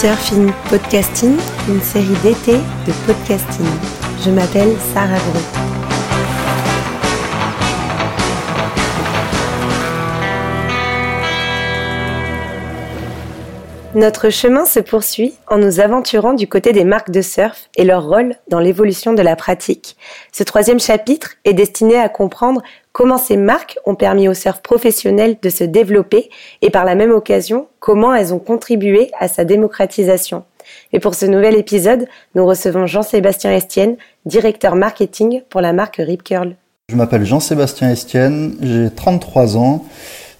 Surfing Podcasting, une série d'été de podcasting. Je m'appelle Sarah Gros. Notre chemin se poursuit en nous aventurant du côté des marques de surf et leur rôle dans l'évolution de la pratique. Ce troisième chapitre est destiné à comprendre comment ces marques ont permis au surf professionnel de se développer et par la même occasion comment elles ont contribué à sa démocratisation. Et pour ce nouvel épisode, nous recevons Jean-Sébastien Estienne, directeur marketing pour la marque Rip Curl. Je m'appelle Jean-Sébastien Estienne, j'ai 33 ans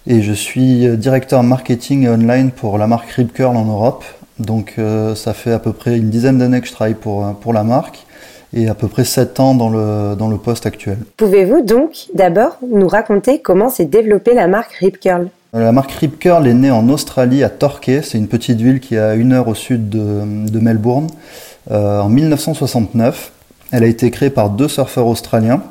et je suis directeur marketing online pour la marque Rip Curl en Europe. Donc euh, ça fait à peu près une dizaine d'années que je travaille pour, pour la marque et à peu près 7 ans dans le, dans le poste actuel. Pouvez-vous donc d'abord nous raconter comment s'est développée la marque Rip Curl La marque Rip Curl est née en Australie à Torquay, c'est une petite ville qui est à une heure au sud de, de Melbourne, euh, en 1969. Elle a été créée par deux surfeurs australiens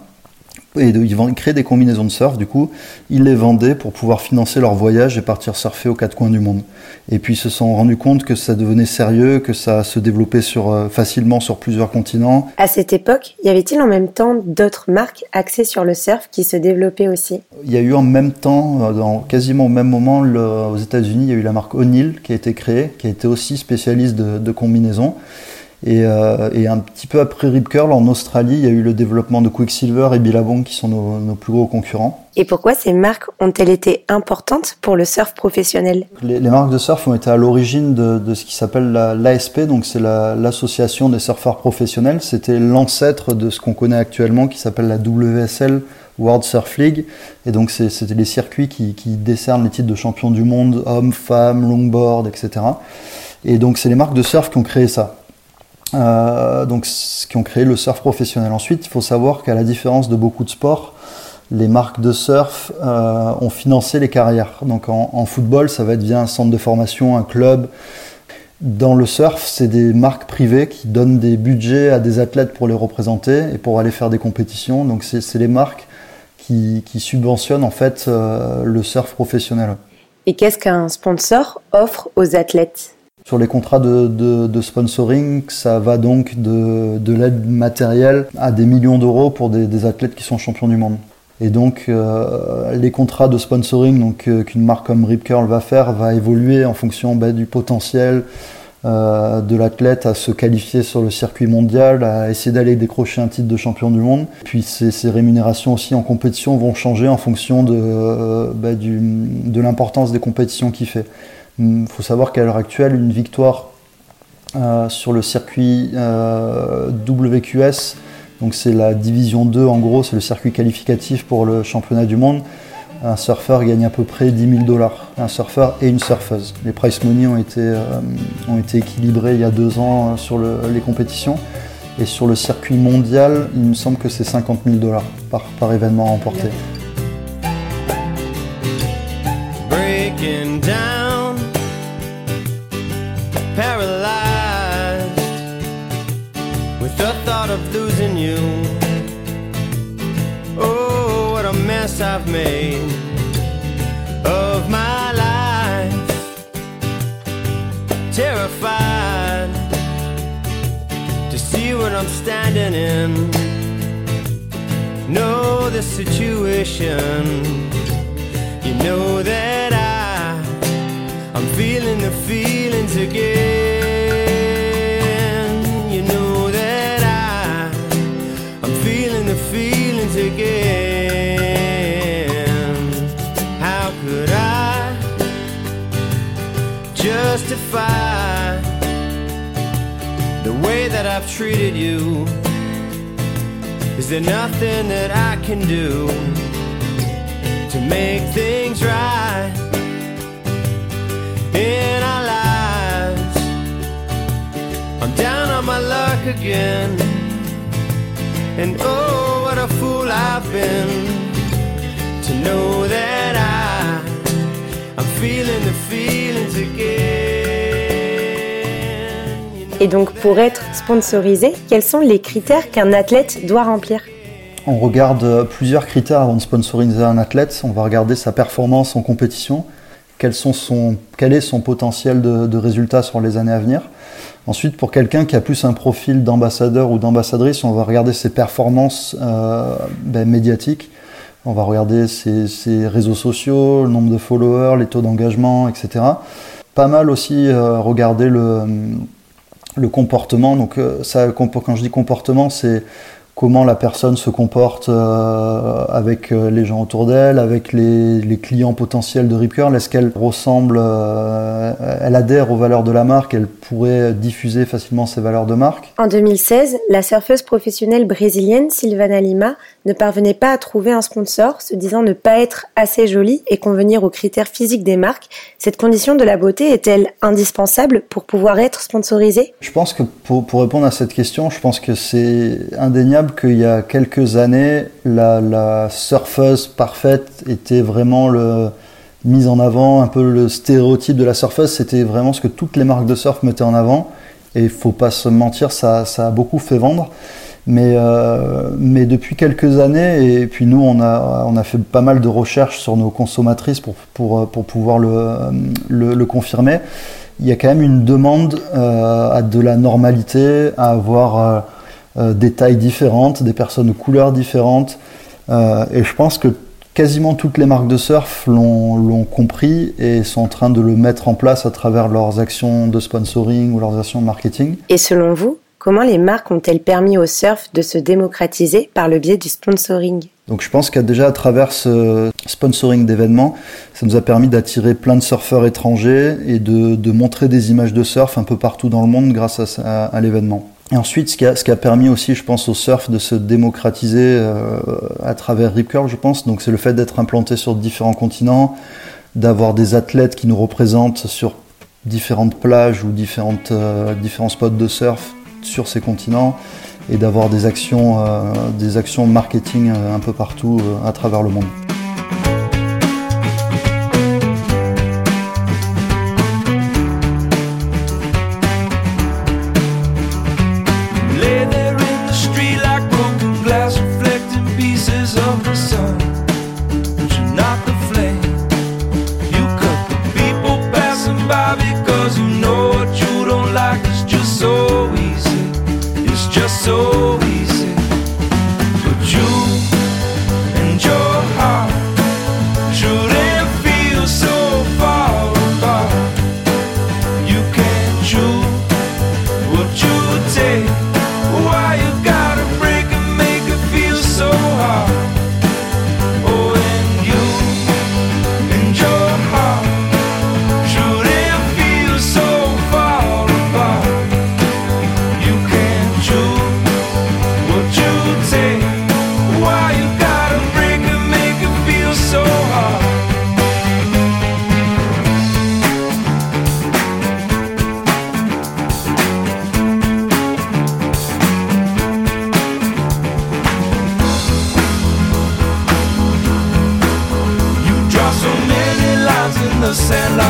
et ils créaient des combinaisons de surf, du coup, ils les vendaient pour pouvoir financer leur voyage et partir surfer aux quatre coins du monde. Et puis ils se sont rendus compte que ça devenait sérieux, que ça se développait sur, euh, facilement sur plusieurs continents. À cette époque, y avait-il en même temps d'autres marques axées sur le surf qui se développaient aussi? Il y a eu en même temps, euh, dans quasiment au même moment, le, aux États-Unis, il y a eu la marque O'Neill qui a été créée, qui a été aussi spécialiste de, de combinaisons. Et, euh, et, un petit peu après Rip Curl, en Australie, il y a eu le développement de Quicksilver et Billabong qui sont nos, nos plus gros concurrents. Et pourquoi ces marques ont-elles été importantes pour le surf professionnel? Les, les, marques de surf ont été à l'origine de, de, ce qui s'appelle l'ASP, donc c'est l'association la, des surfeurs professionnels. C'était l'ancêtre de ce qu'on connaît actuellement qui s'appelle la WSL, World Surf League. Et donc c'était les circuits qui, qui décernent les titres de champion du monde, hommes, femmes, longboard, etc. Et donc c'est les marques de surf qui ont créé ça. Euh, donc, qui ont créé le surf professionnel. Ensuite, il faut savoir qu'à la différence de beaucoup de sports, les marques de surf euh, ont financé les carrières. Donc en, football, ça va être via un centre de formation, un club. Dans le surf, c'est des marques privées qui donnent des budgets à des athlètes pour les représenter et pour aller faire des compétitions. Donc c'est les marques qui, qui, subventionnent en fait euh, le surf professionnel. Et qu'est-ce qu'un sponsor offre aux athlètes? Sur les contrats de, sponsoring, ça va donc de, de l'aide matérielle à des millions d'euros pour des, athlètes qui sont champions du monde. Et donc euh, les contrats de sponsoring donc euh, qu'une marque comme Rip Curl va faire va évoluer en fonction bah, du potentiel euh, de l'athlète à se qualifier sur le circuit mondial, à essayer d'aller décrocher un titre de champion du monde. Puis ces, rémunérations aussi en compétition vont changer en fonction de, bah, l'importance des compétitions qu'il fait. Il faut savoir qu'à l'heure actuelle, une victoire euh, sur le circuit euh, WQS, donc c'est la division 2 en gros, c'est le circuit qualificatif pour le championnat du monde. Un surfeur gagne à peu près 10 000 dollars, un surfeur et une surfeuse. Les price money ont été, euh, ont été équilibrés il y a deux ans sur le, les compétitions. Et sur le circuit mondial, il me semble que c'est 50 000 dollars par, par événement remporté. Mess I've made of my life. Terrified to see what I'm standing in. Know the situation. You know that I, I'm feeling the feelings again. Treated you? Is there nothing that I can do to make things right in our lives? I'm down on my luck again, and oh, what a fool I've been to know that I, I'm feeling the feelings again. Et donc pour être sponsorisé, quels sont les critères qu'un athlète doit remplir On regarde plusieurs critères avant de sponsoriser un athlète. On va regarder sa performance en compétition, quels sont son, quel est son potentiel de, de résultat sur les années à venir. Ensuite, pour quelqu'un qui a plus un profil d'ambassadeur ou d'ambassadrice, on va regarder ses performances euh, ben, médiatiques. On va regarder ses, ses, réseaux sociaux, le nombre de followers, les taux d'engagement, etc. Pas mal aussi euh, regarder le, le comportement. Donc, euh, ça, quand je dis comportement, c'est comment la personne se comporte euh, avec euh, les gens autour d'elle, avec les, les, clients potentiels de Rip Curl. Est-ce qu'elle ressemble, euh, elle adhère aux valeurs de la marque, elle pourrait diffuser facilement ses valeurs de marque? En 2016, la surfeuse professionnelle brésilienne Silvana Lima ne parvenait pas à trouver un sponsor, se disant ne pas être assez jolie et convenir aux critères physiques des marques. Cette condition de la beauté est-elle indispensable pour pouvoir être sponsorisée? Je pense que pour, pour répondre à cette question, je pense que c'est indéniable qu'il y a quelques années, la, la, surfeuse parfaite était vraiment le, mise en avant, un peu le stéréotype de la surfeuse, c'était vraiment ce que toutes les marques de surf mettaient en avant. Et il faut pas se mentir, ça, ça a beaucoup fait vendre. Mais, euh, mais depuis quelques années, et puis nous, on a, on a fait pas mal de recherches sur nos consommatrices pour, pour, pour pouvoir le, confirmer. Il y a quand même une demande euh, à de la normalité, à avoir euh, des tailles différentes, des personnes de couleurs différentes. Euh, et je pense que quasiment toutes les marques de surf l'ont compris et sont en train de le mettre en place à travers leurs actions de sponsoring ou leurs actions de marketing. Et selon vous, comment les marques ont-elles permis au surf de se démocratiser par le biais du sponsoring? Donc je pense qu'à déjà à travers ce sponsoring d'événements, ça nous a permis d'attirer plein de surfeurs étrangers et de, de, montrer des images de surf un peu partout dans le monde grâce à, à, à l'événement. Et ensuite, ce qui, a, permis aussi, je pense, au surf de se démocratiser euh, à travers Rip Curl, je pense. Donc, c'est le fait d'être implanté sur différents continents, d'avoir des athlètes qui nous représentent sur différentes plages ou différentes, euh, différents spots de surf sur ces continents, et d'avoir des actions, euh, des actions marketing un peu partout à travers le monde. and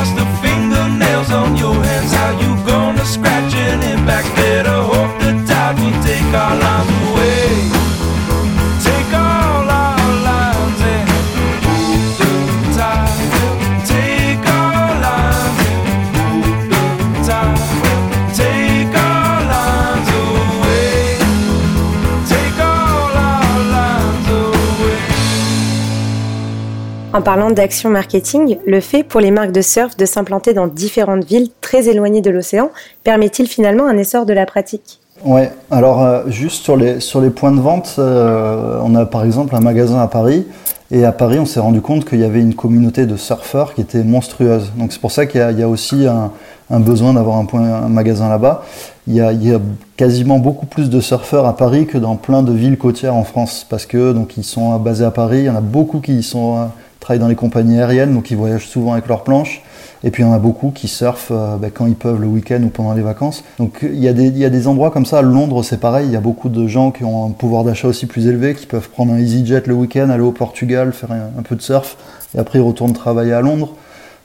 En parlant d'action marketing, le fait pour les marques de surf de s'implanter dans différentes villes très éloignées de l'océan permet-il finalement un essor de la pratique? Ouais, alors euh, juste sur les, sur les points de vente, euh, on a par exemple un magasin à Paris, et à Paris on s'est rendu compte qu'il y avait une communauté de surfeurs qui était monstrueuse. Donc c'est pour ça qu'il y, y, a aussi un, besoin d'avoir un, un magasin là-bas. Il y, a, y, quasiment beaucoup plus de surfeurs à Paris que dans plein de villes côtières en France, parce que donc ils sont basés à Paris, il y en a beaucoup qui sont travaillent dans les compagnies aériennes, donc ils voyagent souvent avec leurs planches. Et puis il y en a beaucoup qui surfent euh, bah, quand ils peuvent le week-end ou pendant les vacances. Donc il y, a des, endroits comme ça. Londres, c'est pareil. Il y a beaucoup de gens qui ont un pouvoir d'achat aussi plus élevé, qui peuvent prendre un EasyJet le week-end, aller au Portugal, faire un, peu de surf, et après ils retournent travailler à Londres.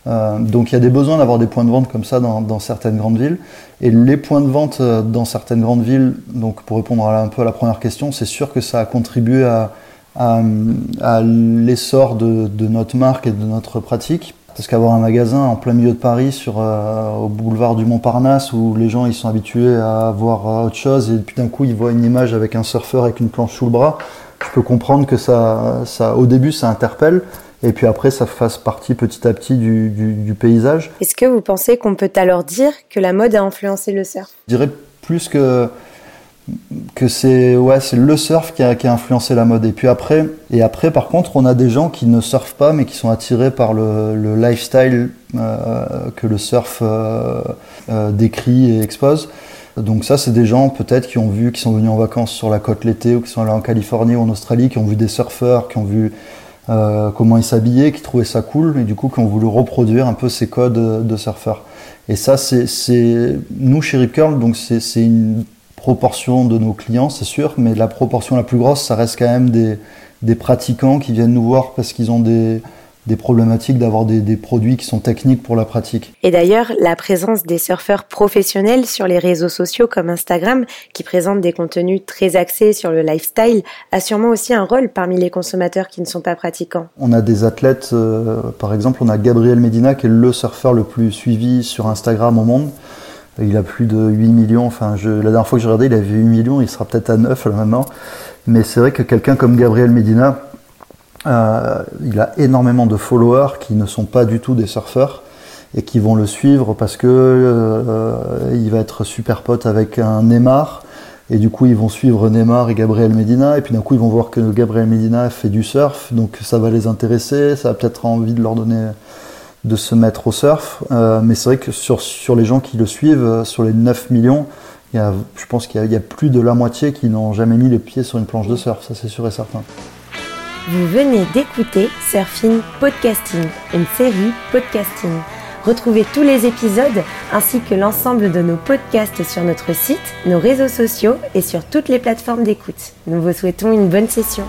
Euh, donc il y a des besoins d'avoir des points de vente comme ça dans, certaines grandes villes. Et les points de vente euh, dans certaines grandes villes, donc pour répondre un peu à la première question, c'est sûr que ça a contribué à, à, à l'essor de, de, notre marque et de notre pratique. Parce qu'avoir un magasin en plein milieu de Paris, sur, euh, au boulevard du Montparnasse, où les gens ils sont habitués à voir euh, autre chose, et puis d'un coup ils voient une image avec un surfeur avec une planche sous le bras, je peux comprendre que ça, ça au début ça interpelle, et puis après ça fasse partie petit à petit du, du, du paysage. Est-ce que vous pensez qu'on peut alors dire que la mode a influencé le surf? Je dirais plus que que c'est ouais le surf qui a, qui a, influencé la mode. Et puis après et après par contre on a des gens qui ne surfent pas mais qui sont attirés par le, le lifestyle euh, que le surf euh, euh, décrit et expose. Donc ça c'est des gens peut-être qui ont vu qui sont venus en vacances sur la côte l'été ou qui sont allés en Californie ou en Australie qui ont vu des surfeurs qui ont vu comment ils s'habillaient qui trouvaient ça cool et du coup qui ont voulu reproduire un peu ces codes de surfeurs. Et ça c'est nous chez Rip Curl donc c'est une proportion de nos clients, c'est sûr, mais la proportion la plus grosse, ça reste quand même des, des pratiquants qui viennent nous voir parce qu'ils ont des, des problématiques d'avoir des, des, produits qui sont techniques pour la pratique. Et d'ailleurs, la présence des surfeurs professionnels sur les réseaux sociaux comme Instagram, qui présentent des contenus très axés sur le lifestyle, a sûrement aussi un rôle parmi les consommateurs qui ne sont pas pratiquants. On a des athlètes, euh, par exemple, on a Gabriel Medina qui est le surfeur le plus suivi sur Instagram au monde. Il a plus de 8 millions. Enfin, je, la dernière fois que j'ai regardé, il avait 8 millions. Il sera peut-être à 9 là maintenant. Mais c'est vrai que quelqu'un comme Gabriel Medina, euh, il a énormément de followers qui ne sont pas du tout des surfeurs et qui vont le suivre parce que euh, il va être super pote avec un Neymar. Et du coup, ils vont suivre Neymar et Gabriel Medina. Et puis d'un coup, ils vont voir que Gabriel Medina fait du surf. Donc ça va les intéresser. Ça va peut-être envie de leur donner de se mettre au surf. Euh, mais c'est vrai que sur, les gens qui le suivent, euh, sur les 9 millions, je pense qu'il y, a plus de la moitié qui n'ont jamais mis les pieds sur une planche de surf, ça c'est sûr et certain. Vous venez d'écouter Surfing Podcasting, une série podcasting. Retrouvez tous les épisodes ainsi que l'ensemble de nos podcasts sur notre site, nos réseaux sociaux et sur toutes les plateformes d'écoute. Nous vous souhaitons une bonne session.